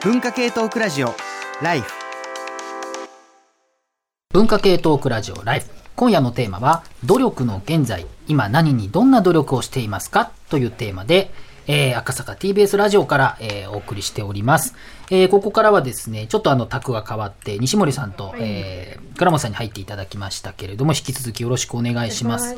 文化系トークラジオライフ。文化系トークラジオライフ。今夜のテーマは努力の現在今何にどんな努力をしていますか？というテーマで、えー赤坂 TBS ラジオから、えーお送りしております、えーここからはですねちょっとあのタクが変わって西森さんと、えー倉本さんに入っていただきましたけれども引き続きよろしくお願いします。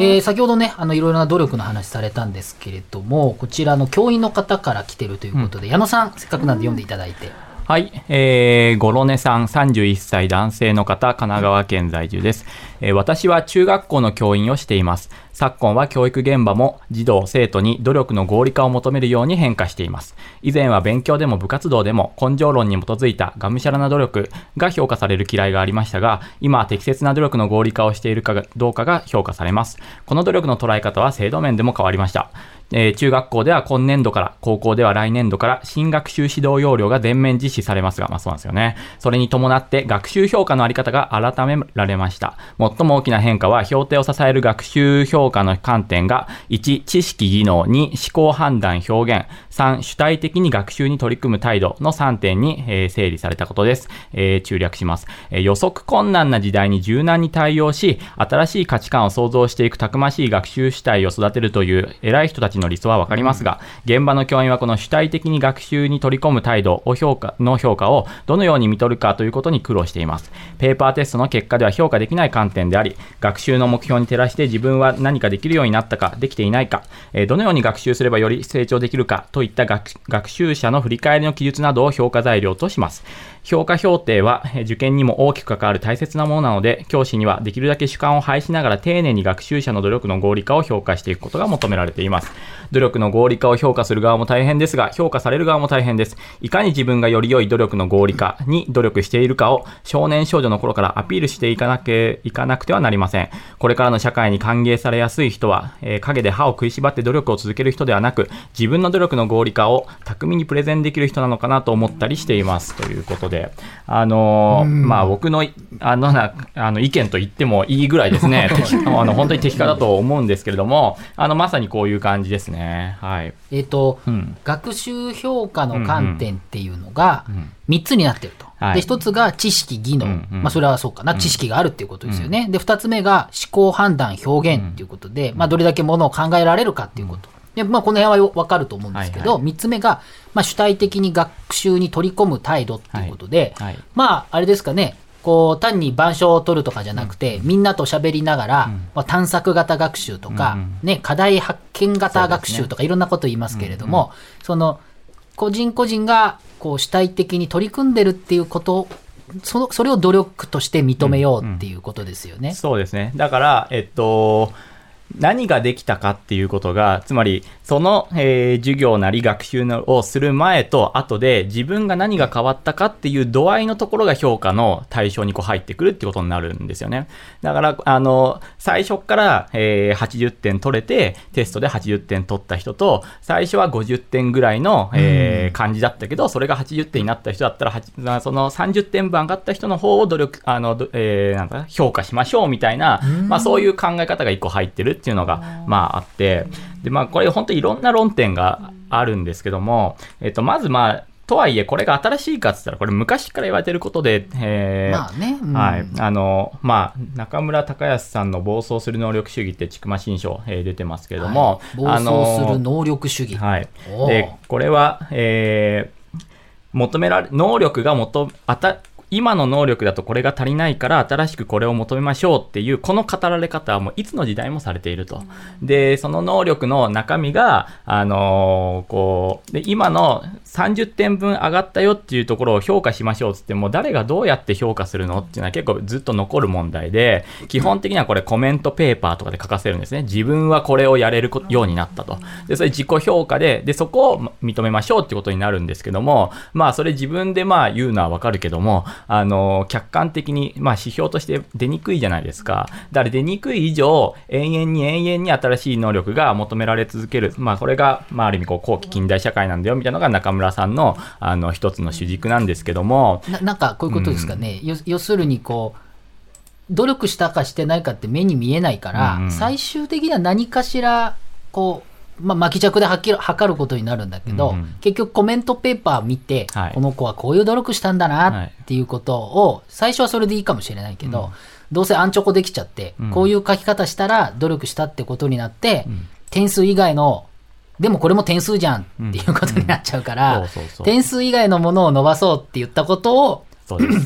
えー先ほどね、あの、いろいろな努力の話されたんですけれども、こちらの教員の方から来てるということで、矢野さん、せっかくなんで読んでいただいて。はい、えー、ゴロネさん、31歳男性の方、神奈川県在住です、えー私は中学校の教員をしています。昨今は教育現場も児童、生徒に努力の合理化を求めるように変化しています。以前は勉強でも部活動でも根性論に基づいたがむしゃらな努力が評価される嫌いがありましたが、今は適切な努力の合理化をしているかどうかが評価されます。この努力の捉え方は制度面でも変わりました。えー中学校では今年度から、高校では来年度から新学習指導要領が全面実施されますが、まあそうなんですよね。それに伴って学習評価のあり方が改められました。最も大きな変化は、評定を支える学習評価の観点が、1、知識技能、2、思考判断表現、3、主体的に学習に取り組む態度の3点に、えー整理されたことです。えー中略します、えー予測困難な時代に柔軟に対応し、新しい価値観を創造していくたくましい学習主体を育てるという偉い人たちの理想はわかりますが、現場の教員はこの主体的に学習に取り込む態度を評価の評価をどのように見取るかということに苦労しています。ペーパーテストの結果では評価できない観点であり、学習の目標に照らして自分は何かできるようになったか、できていないか、えーどのように学習すればより成長できるかといった学学習者の振り返りの記述などを評価材料とします。評価評定は受験にも大きく関わる大切なものなので、教師にはできるだけ主観を排しながら丁寧に学習者の努力の合理化を評価していくことが求められています。努力の合理化を評価する側も大変ですが、評価される側も大変です。いかに自分がより良い努力の合理化に努力しているかを少年少女の頃からアピールしていかなけいかなくてはなりません。これからの社会に歓迎されやすい人は、えー陰で歯を食いしばって努力を続ける人ではなく、自分の努力の合理化を巧みにプレゼンできる人なのかなと思ったりしています。ということで、あのーまあ僕のいあのなあの意見と言ってもいいぐらいですね、適あの本当に適化だと思うんですけれども、あのまさにこういう感じですね。はい。えっ、と、うん学習評価の観点っていうのがん3つになってると。はいで、1つが知識、技能。うんうんまあ、それはそうかな。知識があるっていうことですよね。で、2つ目が思考判断、表現っていうことで、まあ、どれだけものを考えられるかっていうこと。でまあ、この辺はわかると思うんですけど、はい3つ目が、まあ、主体的に学習に取り込む態度っていうことで、まあ、あれですかね、こう、単に板書を取るとかじゃなくて、みんなと喋りながら、まあ、探索型学習とか、ね、課題発見型学習とか、いろんなこと言いますけれども、その、個人個人が、こう、主体的に取り組んでるっていうこと、その、それを努力として認めようっていうことですよね。そうですね。だから、えっと、何ができたかっていうことが、つまり、その、えー授業なり学習のをする前と後で自分が何が変わったかっていう度合いのところが評価の対象にこう入ってくるってことになるんですよね。だから、あの、最初から、えー80点取れて、テストで80点取った人と、最初は50点ぐらいの、えー感じだったけど、それが80点になった人だったら、その30点分上がった人の方を努力、あの、どえーなんか評価しましょうみたいな、まあそういう考え方が一個入ってるっていうのが、まああって、で、まあこれ本当いろんな論点があるんですけども、えっと、まずまあ、とはいえ、これが新しいかって言ったら、これ昔から言われてることで、えーまあね。うんはい。あの、まあ、中村隆康さんの暴走する能力主義って、ちくま新書、えー出てますけれども、はい暴走する能力主義。はいで、これは、えー求められ、能力が求め、あた、今の能力だとこれが足りないから新しくこれを求めましょうっていうこの語られ方はもういつの時代もされていると。で、その能力の中身が、あのーこう、で、今の30点分上がったよっていうところを評価しましょうっつっても誰がどうやって評価するのっていうのは結構ずっと残る問題で、基本的にはこれコメントペーパーとかで書かせるんですね。自分はこれをやれるこようになったと。で、それ自己評価で、で、そこを認めましょうってことになるんですけども、まあそれ自分でまあ言うのはわかるけども、あの、客観的に、まあ指標として出にくいじゃないですか。だから出にくい以上、永遠に永遠に新しい能力が求められ続ける。まあこれが、まあある意味こう後期近代社会なんだよみたいなのが中村さんの、あの、一つの主軸なんですけども、ななんかこういうことですかね、よ要するにこう努力したかしてないかって目に見えないから、うんうん最終的には何かしらこうまあ、巻き着ではっきり測ることになるんだけど、うんうん。結局コメントペーパー見て、はい。この子はこういう努力したんだはないっていうことを、最初はそれでいいかもしれないけど、うん。どうせアンチョコできちゃって、うん。こういう書き方したら努力したってことになって、ん点数以外の、でもこれも点数じゃんっていうことになっちゃうから、点数以外のものを伸ばそうって言ったことを、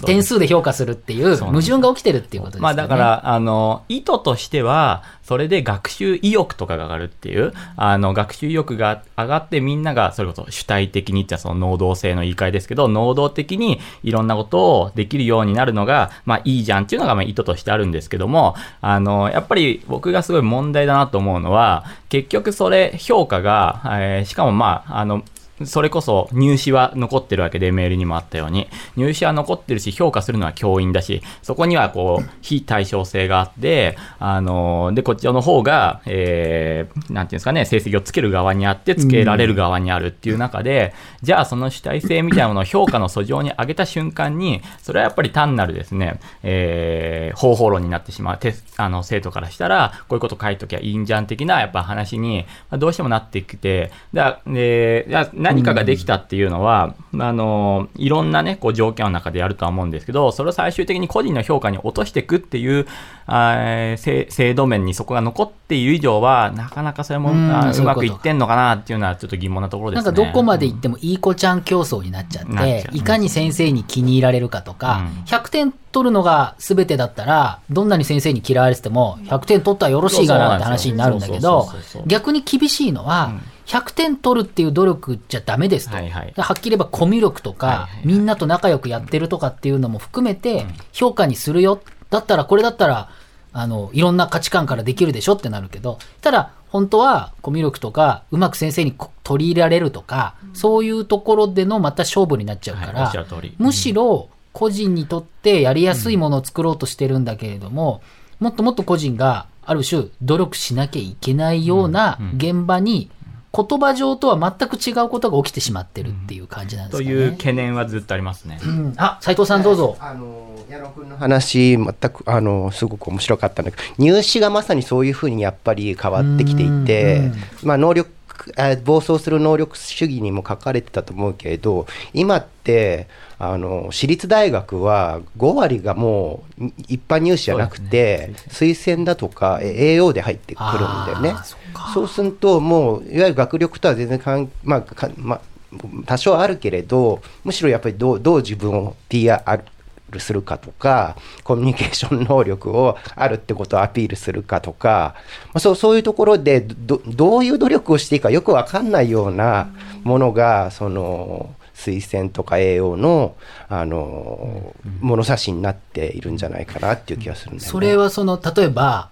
点数で評価するっていう矛盾が起きてるっていうことですよね。まあだから、あの、意図としては、それで学習意欲とかが上がるっていう、あの、学習意欲が上がってみんなが、それこそ主体的にってその能動性の言い換えですけど、能動的にいろんなことをできるようになるのが、まあいいじゃんっていうのがまあ意図としてあるんですけども、あの、やっぱり僕がすごい問題だなと思うのは、結局それ評価が、えーしかもまあ、あの、それこそ入試は残ってるわけで、メールにもあったように、入試は残ってるし、評価するのは教員だし、そこにはこう、非対称性があって、あの、で、こっちの方が、えー、なんていうんですかね、成績をつける側にあって、つけられる側にあるっていう中で、じゃあその主体性みたいなものを評価の訴状に上げた瞬間に、それはやっぱり単なるですね、えー、方法論になってしまう、テスあの、生徒からしたら、こういうこと書いときゃいいんじゃん的な、やっぱ話に、どうしてもなってきて、だで何かができたっていうのは、あの、いろんなね、こう条件の中でやるとは思うんですけど、それを最終的に個人の評価に落としていくっていう、あー制制度面にそこが残っている以上は、なかなかそれも、ううまくいってんのかなっていうのはちょっと疑問なところでなんすね。かどこまで行ってもいい子ちゃん競争になっちゃっていかに先生に気に入られるかとか、うん。100点取るのが全てだったら、どんなに先生に嫌われてても、100点取ったらよろしいかなって話になるんだけど逆に厳しいのは、100点取るっていう努力じゃダメですと。はいはい。はっきり言えばコミュ力とか、はいはいはい。みんなと仲良くやってるとかっていうのも含めて、評価にするよ。だったら、これだったら、あの、いろんな価値観からできるでしょってなるけど、ただ、本当はコミュ力とか、うまく先生にこ取り入れられるとか、そういうところでのまた勝負になっちゃうかはいおら、っしゃる通り。むしろ個人にとってやりやすいものを作ろうとしてるんだけれども、もっともっと個人がある種努力しなきゃいけないような現場に、言葉上とは全く違うことが起きてしまってるっていう感じなんですかね。という懸念はずっとありますね。うんあ、斉藤さんどうぞ。あの矢野君の話全くあのすごく面白かったんだけど入試がまさにそういうふうにやっぱり変わってきていて、まあ、能力あ暴走する能力主義にも書かれてたと思うけれど今ってあの私立大学は5割がもう一般入試じゃなくて、推薦だとかえ AO で入ってくるんだよね。そうするともういわゆる学力とは全然かん、まあかまあ、多少あるけれどむしろやっぱりどうどう自分を PR するかとかコミュニケーション能力をあるってことをアピールするかとか、まあ、そうそういうところでどどういう努力をしていいかよく分かんないようなものがその推薦とか栄養のあの物差しになっているんじゃないかなっていう気がするんだよね。それはその、例えば、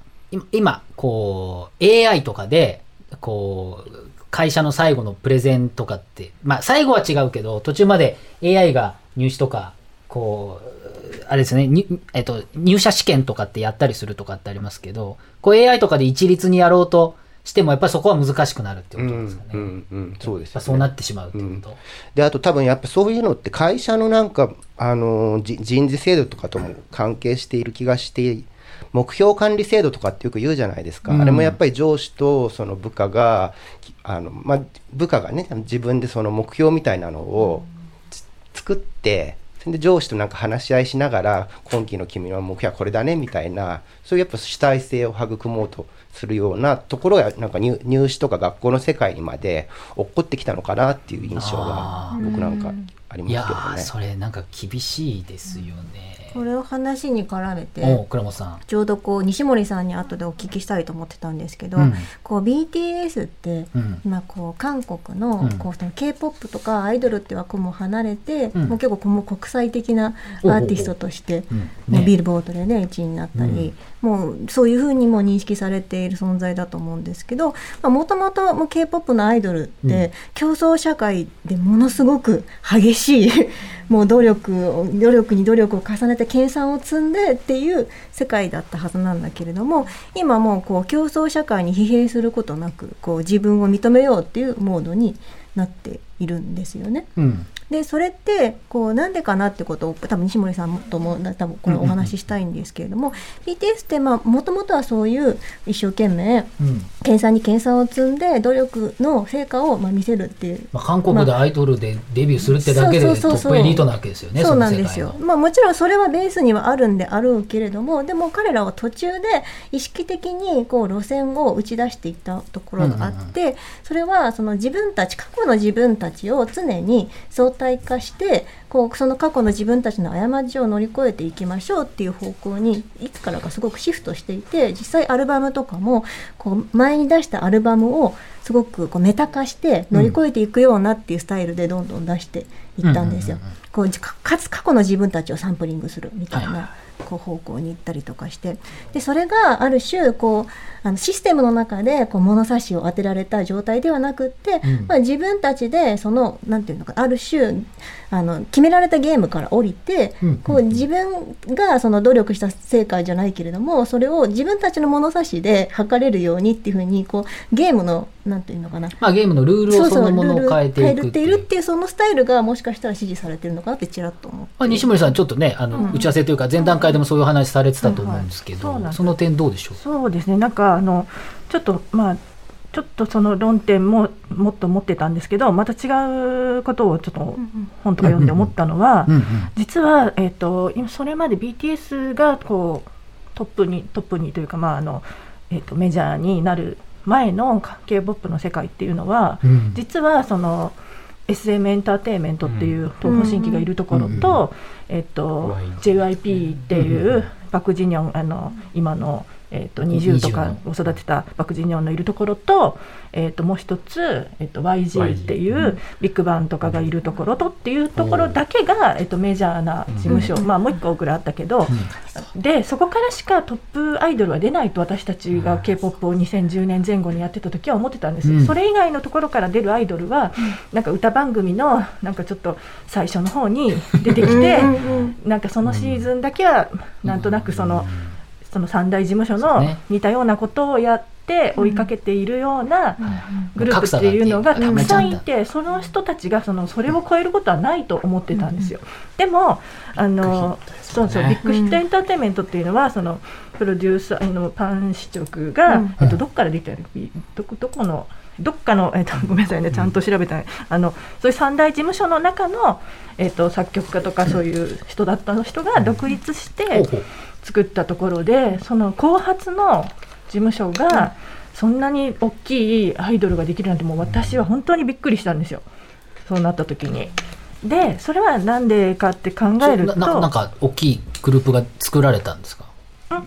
今、こう、AI とかで、こう、会社の最後のプレゼンとかって、まあ、最後は違うけど、途中まで AI が入試とか、こう、あれですね、にえっと、入社試験とかってやったりするとかってありますけど、こう AI とかで一律にやろうとしても、やっぱりそこは難しくなるってことですかね。うんうんうん、そうですよねそうなってしまうってこと。であと多分やっぱそういうのって会社のなんかあのじ人事制度とかとも関係している気がして目標管理制度とかってよく言うじゃないですか、うんあれもやっぱり上司とその部下がきあの、まあ、部下がね自分でその目標みたいなのをつ作ってで上司となんか話し合いしながら今期の君の目標はこれだねみたいなそういうやっぱ主体性を育もうとするようなところがなんか入試とか学校の世界にまで落っこってきたのかなっていう印象が僕なんか。ありいやますけどね。ー、それなんか厳しいですよね。これを話に絡めて倉本さん。ちょうどこう西森さんに後でお聞きしたいと思ってたんですけど、うん。こう BTS ってうん。今こう韓国のうん。こうその K-POP とかアイドルって枠も離れて、うん。もう結構こうもう国際的なアーティストとして、ビルボードでね1位になったり、もうそういうふうにも認識されている存在だと思うんですけどもともと K-POP のアイドルって競争社会でものすごく激しいし もう努力を努力に努力を重ねて計算を積んでっていう世界だったはずなんだけれども今もうこう競争社会に疲弊することなくこう自分を認めようっていうモードになっているんですよね。うんでそれってこうなんでかなってことを多分西森さんとも多分これお話ししたいんですけれども、BTS ってもともとはそういう一生懸命うん研鑽に研鑽を積んで努力の成果をまあ見せるっていうまあ、韓国でアイドルでデビューするってだけでトップエリートなわけですよね。そうなんですよの。まあもちろんそれはベースにはあるんであるけれどもでも彼らは途中で意識的にこう路線を打ち出していったところがあって、それはその自分たち過去の自分たちを常に相対化してこうその過去の自分たちの過ちを乗り越えていきましょうっていう方向にいつからかすごくシフトしていて実際アルバムとかもこう前に出したアルバムをすごくこうメタ化して乗り越えていくようなっていうスタイルでどんどん出していったんですよ。こうかかつ過去の自分たちをサンプリングするみたいなこう方向に行ったりとかしてでそれがある種こうあのシステムの中でこう物差しを当てられた状態ではなくって、うん。まあ、自分たちでそのなんていうのかある種あの決められたゲームから降りて、うん。こう自分がその努力した成果じゃないけれどもそれを自分たちの物差しで測れるようにっていうふうにこうゲームのなんていうのかな。まあ、ゲームのルールをそのものを変えていくっていう。っていうそのスタイルがもしかしたら支持されてるのかなってちらっと思って。まあ、西森さん、ちょっとね、あの、うん。打ち合わせというか、前段階でもそういう話されてたと思うんですけど、はいそうなんです。その点どうでしょう？そうですね。なんかあのちょっとまあちょっとその論点ももっと持ってたんですけどまた違うことをちょっと本とか読んで思ったのは、うんうん実は、えー、と今それまで BTS がこうトップにトップにというか、まああのえー、とメジャーになる前の K-POP の世界っていうのは、うん。実はその SM エンターテインメントっていう東方神起がいるところと,、えっと JYP っていうパク・ジニョンあの今の、えっと20とかを育てたパク・ジニョンのいるところと,、えっともう一つ、えっと YG っていうビッグバンとかがいるところとっていうところだけが、えっとメジャーな事務所、まあもう一個ぐらいあったけど、でそこからしかトップアイドルは出ないと私たちが k p o p を2010年前後にやってた時は思ってたんです、うん。それ以外のところから出るアイドルは、なんか歌番組のなんかちょっと最初の方に出てきてなんかそのシーズンだけはなんとなくそのその三大事務所の似たようなことをやって追いかけているようなグループっていうのがた。くさんいてその人たちがそのそれを超えることはないと思ってたんですよ。でもあのそうそうビッグヒットエンターテインメントっていうのはそのプロデューサーのパン・シヒョクが、うん。えっと、どっから出てる？どこどこのどっかの、えっと、ごめんなさいねちゃんと調べた。あのそういう三大事務所の中の、えっと、作曲家とかそういう人だったの人が独立して作ったところでその後発の事務所がそんなに大きいアイドルができるなんてもう私は本当にびっくりしたんですよ。そうなった時に。でそれはなんでかって考えるとなななんか大きいグループが作られたんですか？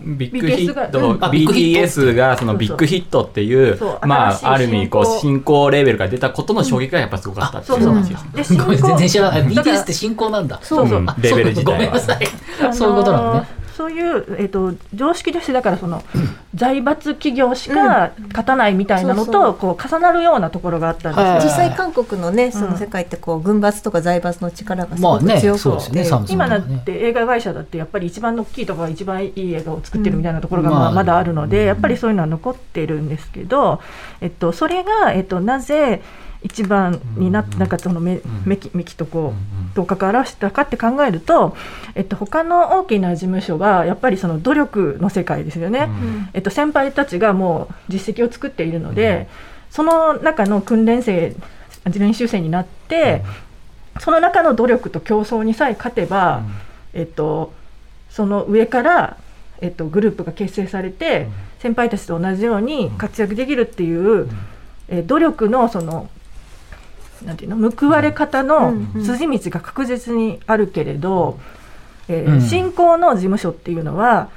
ビッグヒ BTS がット、うんあビッグヒット。BTS がそのビッグヒットっていうそうまあ、ある意味こう新興レーベルが出たことの衝撃がやっぱすごかったっていう話です。でごめん全然知らない。BTS って新興なんだ。そうそう、う。んあレーベル自体は。そうごめんなさい。あのーそういうことなのねそういう、えっと常識としてだからその 財閥企業しか勝たないみたいなのそうそう。とこう重なるようなところがあったんですよ。はい。実際韓国のねその世界ってこう軍閥とか財閥の力がすごく強くそうですよね。サムスン今だって映画会社だってやっぱり一番大きいところが一番いい映画を作ってるみたいなところがまあまだあるのでやっぱりそういうのは残ってるんですけど、えっと、それが、えっと、なぜ一番になってなんかそのめめきめきとこう頭角を表したかって考えると、えっと、他の大きな事務所はやっぱりその努力の世界ですよね。えっと、先輩たちがもう実績を作っているので、その中の訓練生練習生になって、その中の努力と競争にさえ勝てば、えっと、その上から、えっと、グループが結成されて、先輩たちと同じように活躍できるっていう、えー努力のそのなんていうの？報われ方のうん。うん。筋道が確実にあるけれど、えーうん。新興の事務所っていうのは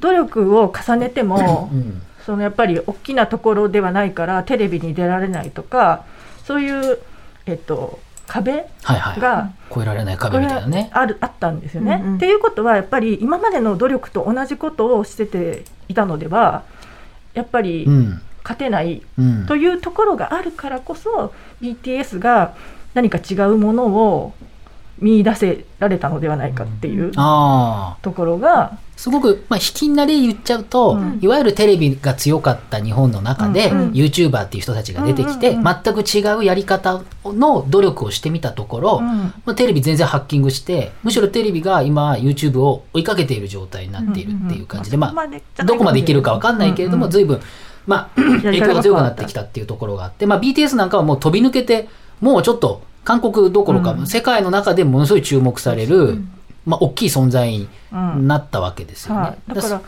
努力を重ねても、うん。そのやっぱり大きなところではないからテレビに出られないとかそういう、えっと、壁はいはい。が超えられない壁みたいなね。あるあったんですよね。うんうん。っていうことはやっぱり今までの努力と同じことをしてていたのではやっぱりうん勝てないうん。というところがあるからこそ BTS が何か違うものを見出せられたのではないかっていう。ところが、すごく、まあ、引きな例言っちゃうと、うん。いわゆるテレビが強かった日本の中で、うんうん。YouTuber っていう人たちが出てきて、うんうんうん。全く違うやり方の努力をしてみたところ、うん。まあ、テレビ全然ハッキングして、むしろテレビが今 YouTube を追いかけている状態になっているっていう感じで、まあ、どこまでいけるかわかんないけれども、うんうん。随分、まあ、影響が強くなってきたっていうところがあって、まあ、BTS なんかはもう飛び抜けて、もうちょっと韓国どころか、うん。世界の中でものすごい注目される、まあ、大きい存在にうんなったわけですよね。はい、だから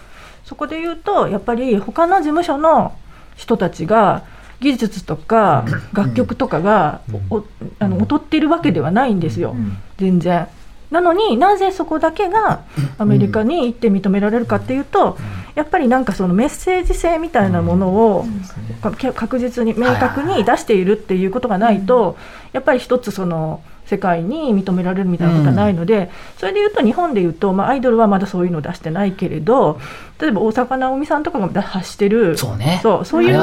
そこで言うとやっぱり他の事務所の人たちが技術とか楽曲とかが、おあの劣っているわけではないんですよ、全然。なのになぜそこだけがアメリカに行って認められるかっていうと、やっぱりなんかそのメッセージ性みたいなものをか確実に明確に出しているっていうことがないと、やっぱり一つその世界に認められるみたいなことはないので、それでいうと日本でいうと、まあ、アイドルはまだそういうのを出してないけれど例えば大坂なおみさんとかが発してるそうね。そうそういう。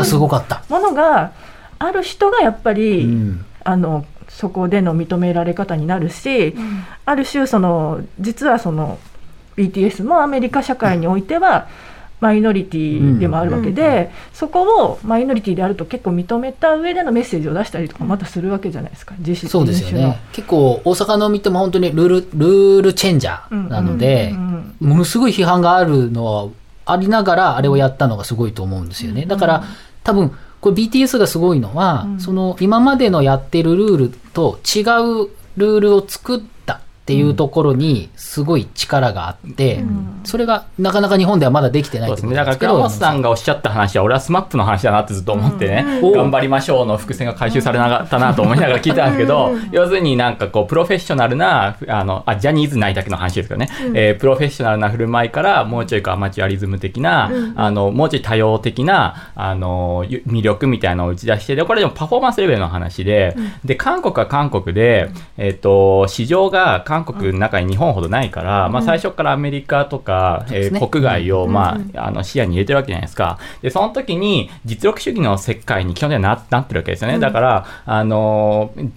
ものがある人がやっぱり、うん。あのそこでの認められ方になるし、ある種その実はその BTS もアメリカ社会においてはマイノリティでもあるわけで、そこをマイノリティであると結構認めた上でのメッセージを出したりとかまたするわけじゃないですか自主そうですよね。結構、大坂なおみっても本当にルール、ルールチェンジャーなのでうんう、んものすごい批判があるのはありながら、あれをやったのがすごいと思うんですよね。だから、多分、これ BTS がすごいのは、うん。その今までのやってるルールと違うルールを作ってっていうところにすごい力があって、それがなかなか日本ではまだできてないですね。だから、倉本さんがおっしゃった話は、俺は SMAP の話だなってずっと思ってね、うん。頑張りましょうの伏線が回収されなかったなと思いながら聞いたんですけど、要するになんかこう、プロフェッショナルな、あの、あ、ジャニーズ内だけの話ですけどね、えープロフェッショナルな振る舞いから、もうちょいアマチュアリズム的な、あの、もうちょい多様的な、あの、ゆ魅力みたいなのを打ち出して、で、これでもパフォーマンスレベルの話で、で、韓国は韓国で、えっ、と、市場が韓国の中に日本ほどないから、まあ最初からアメリカとか、えーそうですね。国外を、まあ、あの視野に入れてるわけじゃないですか。で、その時に実力主義の世界に基本的にはななってるわけですよね。だから、あのー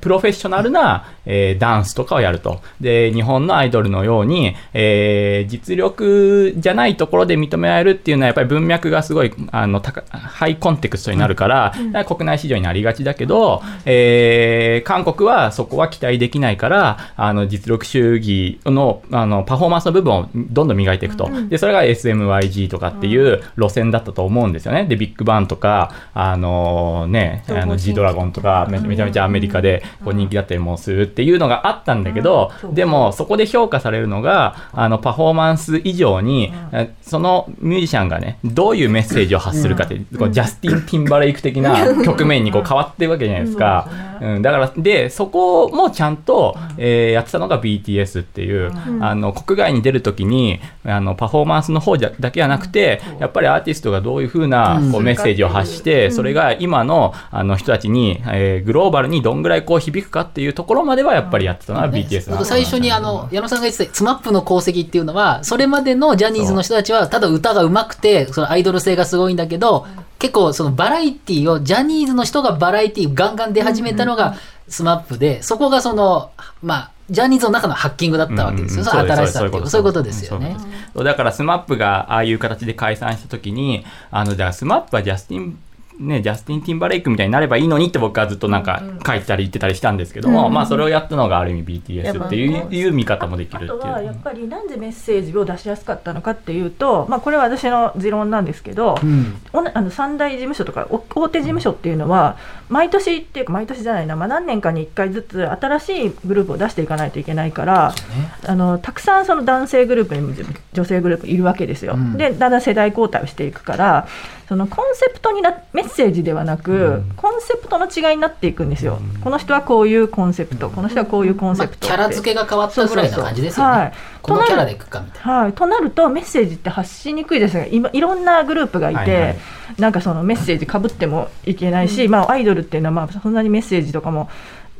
プロフェッショナルな、えーダンスとかをやると。で、日本のアイドルのように、えー実力じゃないところで認められるっていうのは、やっぱり文脈がすごい、あの、高ハイコンテクストになるから、だから国内市場になりがちだけど、えー韓国はそこは期待できないから、あの、実力主義の、あの、パフォーマンスの部分をどんどん磨いていくと。で、それが SMYG とかっていう路線だったと思うんですよね。で、ビッグバンとか、あのね、あの、G ドラゴンとかめ、めちゃめちゃアメリカでこう人気だったりもするっていうのがあったんだけど、うん。でも、そこで評価されるのが、あの、パフォーマンス以上に、えそのミュージシャンがね、どういうメッセージを発するかって、こうジャスティン・ティンバレイク的な局面にこう変わってるわけじゃないですか。うん、だから、で、そこもちゃんと、えーやってたのが BTS っていう、あの、国外に出るときに、あの、パフォーマンスの方じゃだけじゃなくて、やっぱりアーティストがどういうふうな、こうメッセージを発して、それが今の、あの、人たちに、えーグローバルにどんぐらいこう響くかっていうところまではやっぱりやってたのは BTS なの最初にあの矢野さんが言ってた SMAP の功績っていうのはそれまでのジャニーズの人たちはただ歌が上手くてそのアイドル性がすごいんだけど結構そのバラエティをジャニーズの人がバラエティガンガン出始めたのがスマップでそこがそのまあジャニーズの中のハッキングだったわけですよ、その新しさっていうそういうことです。よね。だからスマップがああいう形で解散した時にあのじゃあスマップはジャスティンね、ジャスティン・ティンバレイクみたいになればいいのにって僕はずっとなんか書いてたり言ってたりしたんですけども、まあそれをやったのがある意味 BTS っていう,、いう見方もできるっていう。あとはやっぱりなんでメッセージを出しやすかったのかっていうと、まあ、これは私の持論なんですけど、うん。あの三大事務所とかお大手事務所っていうのは毎年っていうか毎年じゃないな、まあ、何年かに1回ずつ新しいグループを出していかないといけないから、あのたくさんその男性グループにも女性グループいるわけですよ。うん。でだんだん世代交代をしていくからそのコンセプトになメッセージではなく、コンセプトの違いになっていくんですよ。この人はこういうコンセプト、この人はこういうコンまあ、セプトキャラ付けが変わったぐらいな感じですよね。はいこのキャラでいくかみたいな。はい、となるとメッセージって発しにくいですが今いろんなグループがいて、はいはいなんかそのメッセージかぶってもいけないし、まあ、アイドルっていうのはまあそんなにメッセージとかも、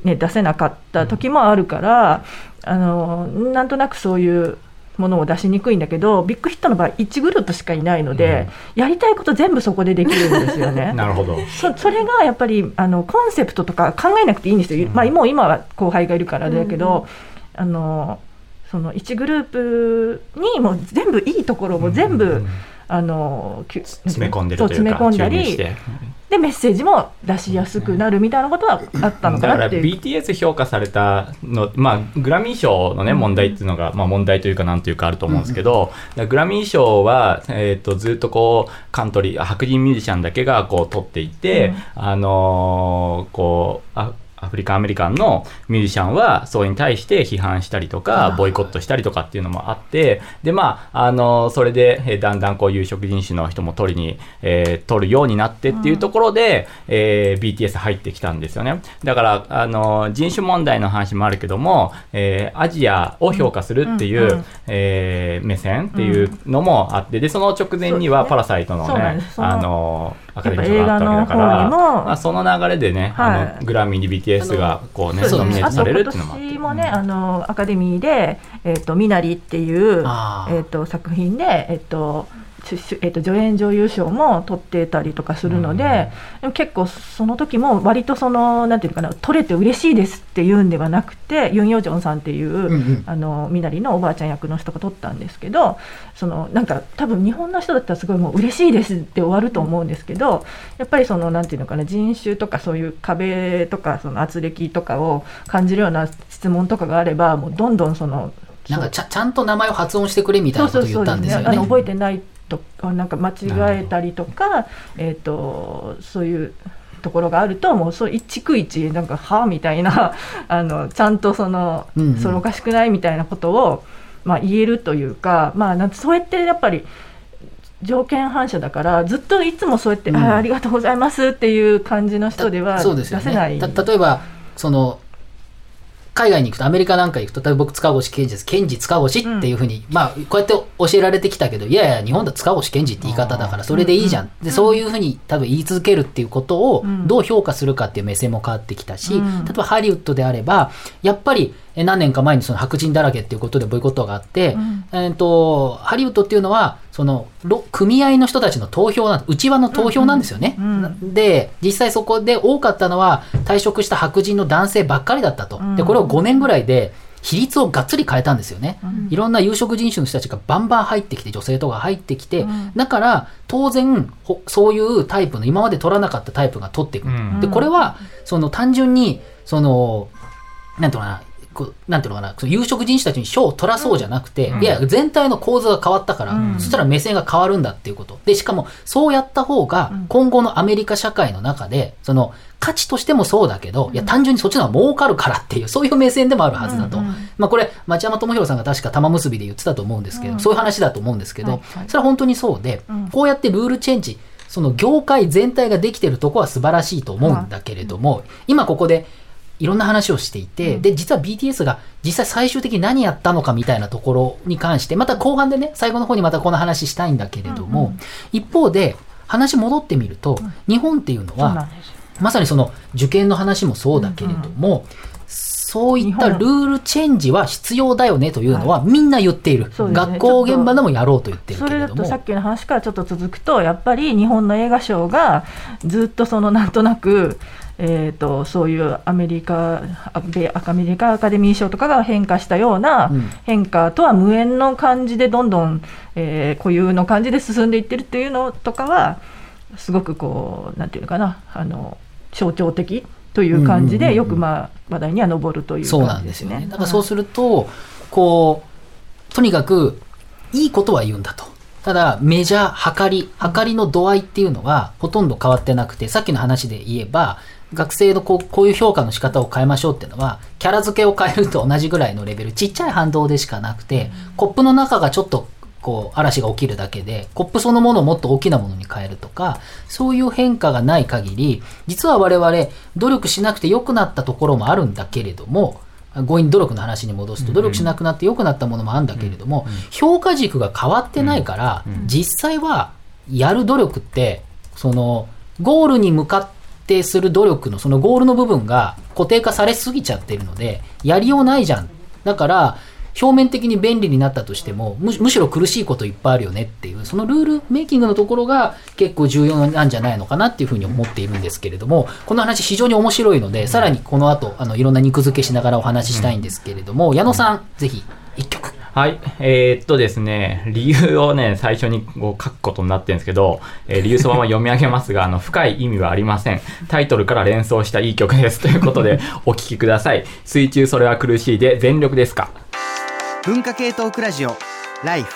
ね、出せなかった時もあるから、あのなんとなくそういうものを出しにくいんだけどビッグヒットの場合1グループしかいないので、やりたいこと全部そこでできるんですよね。なるほど。そそれがやっぱりあのコンセプトとか考えなくていいんですよ、まあ、もう今は後輩がいるからだけど、あのその1グループにもう全部いいところを全部、うん。あの詰め込んでると詰め込んだりでメッセージも出しやすくなるみたいなことはあったのかだからなっていう。BTS 評価されたの、まあ、グラミー賞のね、問題っていうのが、まあ、問題というかなんというかあると思うんですけど、だからグラミー賞は、えっとずっとこうカントリー白人ミュージシャンだけがこう取っていて、うん。あのーこうあアフリカンアメリカンのミュージシャンはそれに対して批判したりとかボイコットしたりとかっていうのもあってでまああのそれでえーだんだんこう有色人種の人も取りに、えー取るようになってっていうところで、えー BTS 入ってきたんですよね。だからあの人種問題の話もあるけども、えーアジアを評価するっていう、うんうん。えー目線っていうのもあってでその直前には「そうですね。パラサイト」のねあのアカデミー賞があったわけだからやっぱ映画の方にもまあ、その流れでね、はい。あのグラミーに BTS がこうね、ノミネートされるっていうのもあって。あと今年もね、あのアカデミーで、えっとミナリっていうあー。えっと作品で、えっとえっと助演女優賞も取ってたりとかするので、でも結構その時も割とそのなんていうのかな取れて嬉しいですっていうんではなくてユン・ヨジョンさんっていう、うんうん。あのミナリのおばあちゃん役の人が取ったんですけどそのなんか多分日本の人だったらすごいもう嬉しいですって終わると思うんですけどやっぱりそのなんていうのかな人種とかそういう壁とかその圧力とかを感じるような質問とかがあればもうどんどんそのなんかちゃちゃんと名前を発音してくれみたいなことを言ったんですよね。あの覚えてないとなんか間違えたりとか、えっ、とそういうところがあるともうそう一区一なんかはみたいな あのちゃんとその、うんうんそれおかしくないみたいなことをまあ言えるというかまあなんそうやってやっぱり。条件反射だからずっといつもそうやって、うんああありがとうございますっていう感じの人では出せない。た例えばその海外に行くとアメリカなんか行くと例えば僕塚越健治です。健治塚越っていうふうに、まあこうやって教えられてきたけどいやいや日本だと塚越健治って言い方だからそれでいいじゃん、でそういうふうに多分言い続けるっていうことをうん。どう評価するかっていう目線も変わってきたし、うん。例えばハリウッドであればやっぱりえ何年か前にその白人だらけっていうことでボイコットがあって、うんえー、とハリウッドっていうのはそのろ組合の人たちの投票なん内輪の投票なんですよね。うんうんで実際そこで多かったのは退職した白人の男性ばっかりだったと。うんでこれを5年ぐらいで比率をがっつり変えたんですよね。うんいろんな有色人種の人たちがバンバン入ってきて女性とか入ってきて、うんだから当然ほそういうタイプの今まで取らなかったタイプが取っていく。うんでこれはその単純にそのなんていうのかななんていうのかなその有色人種たちに賞を取らそうじゃなくて、うん。いや全体の構図が変わったから、うん。そしたら目線が変わるんだっていうこと。でしかもそうやった方がうん。今後のアメリカ社会の中でその価値としてもそうだけど、いや単純にそっちの方が儲かるからっていうそういう目線でもあるはずだと、うんうんまあこれ町山智博さんが確か玉結びで言ってたと思うんですけど、うん。そういう話だと思うんですけど、はいはい。それは本当にそうで、うん。こうやってルールチェンジその業界全体ができてるとこは素晴らしいと思うんだけれども、今ここでいろんな話をしていて、うん。で実は BTS が実際最終的に何やったのかみたいなところに関してまた後半でね最後の方にまたこの話したいんだけれども、うん。うん一方で話戻ってみると、日本っていうのはまさにその受験の話もそうだけれども、そういったルールチェンジは必要だよねというのはみんな言っている、そうですね。学校現場でもやろうと言ってるそれだけれどもとさっきの話からちょっと続くとやっぱり日本の映画賞がずっとそのなんとなく、えー、とそういうアメリカあ米アメリカアカデミー賞とかが変化したようなうん変化とは無縁の感じでどんどん、えー固有の感じで進んでいってるっていうのとかはすごくこうなんていうのかなあの象徴的という感じでよくまあ話題には上るというそうな感じですすね。だからそうすると、こう、とにかく、いいことは言うんだと。ただ、メジャー、測り、測りの度合いっていうのがほとんど変わってなくて、さっきの話で言えば、学生のこうこういう評価の仕方を変えましょうっていうのは、キャラ付けを変えると同じぐらいのレベル、ちっちゃい反動でしかなくて、コップの中がちょっとこう嵐が起きるだけで、コップそのものをもっと大きなものに変えるとか、そういう変化がない限り、実は我々、努力しなくて良くなったところもあるんだけれども、強引に努力の話に戻すと、努力しなくなって良くなったものもあるんだけれども、評価軸が変わってないから、実際はやる努力って、その、ゴールに向かって定する努力のそのゴールの部分が固定化されすぎちゃってるので、やりようないじゃん。だから、表面的に便利になったとしてもむしろ苦しいこといっぱいあるよねっていうそのルールメイキングのところが結構重要なんじゃないのかなっていうふうに思っているんですけれどもこの話非常に面白いのでさらにこの後あのいろんな肉付けしながらお話ししたいんですけれども、矢野さんぜひ一曲はい。えーっとですね、理由をね、最初にこう書くことになってるんですけど、えー理由そのまま読み上げますが、あの、深い意味はありません。タイトルから連想したいい曲です。ということで、お聴きください。水中それは苦しいで全力ですか？文化系トークラジオライフ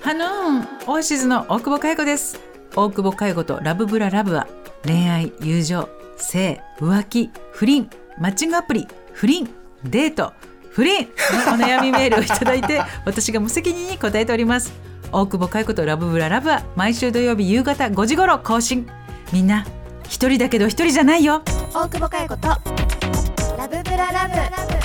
ハノーンオアシズの大久保佳代子です大久保佳代子とラブブララブは恋愛友情性浮気不倫マッチングアプリ不倫デート不倫のお悩みメールをいただいて私が無責任に答えております。大久保佳代子とラブブララブは毎週土曜日夕方5時頃更新。みんな一人だけど一人じゃないよ。大久保佳代子とラブブララブ。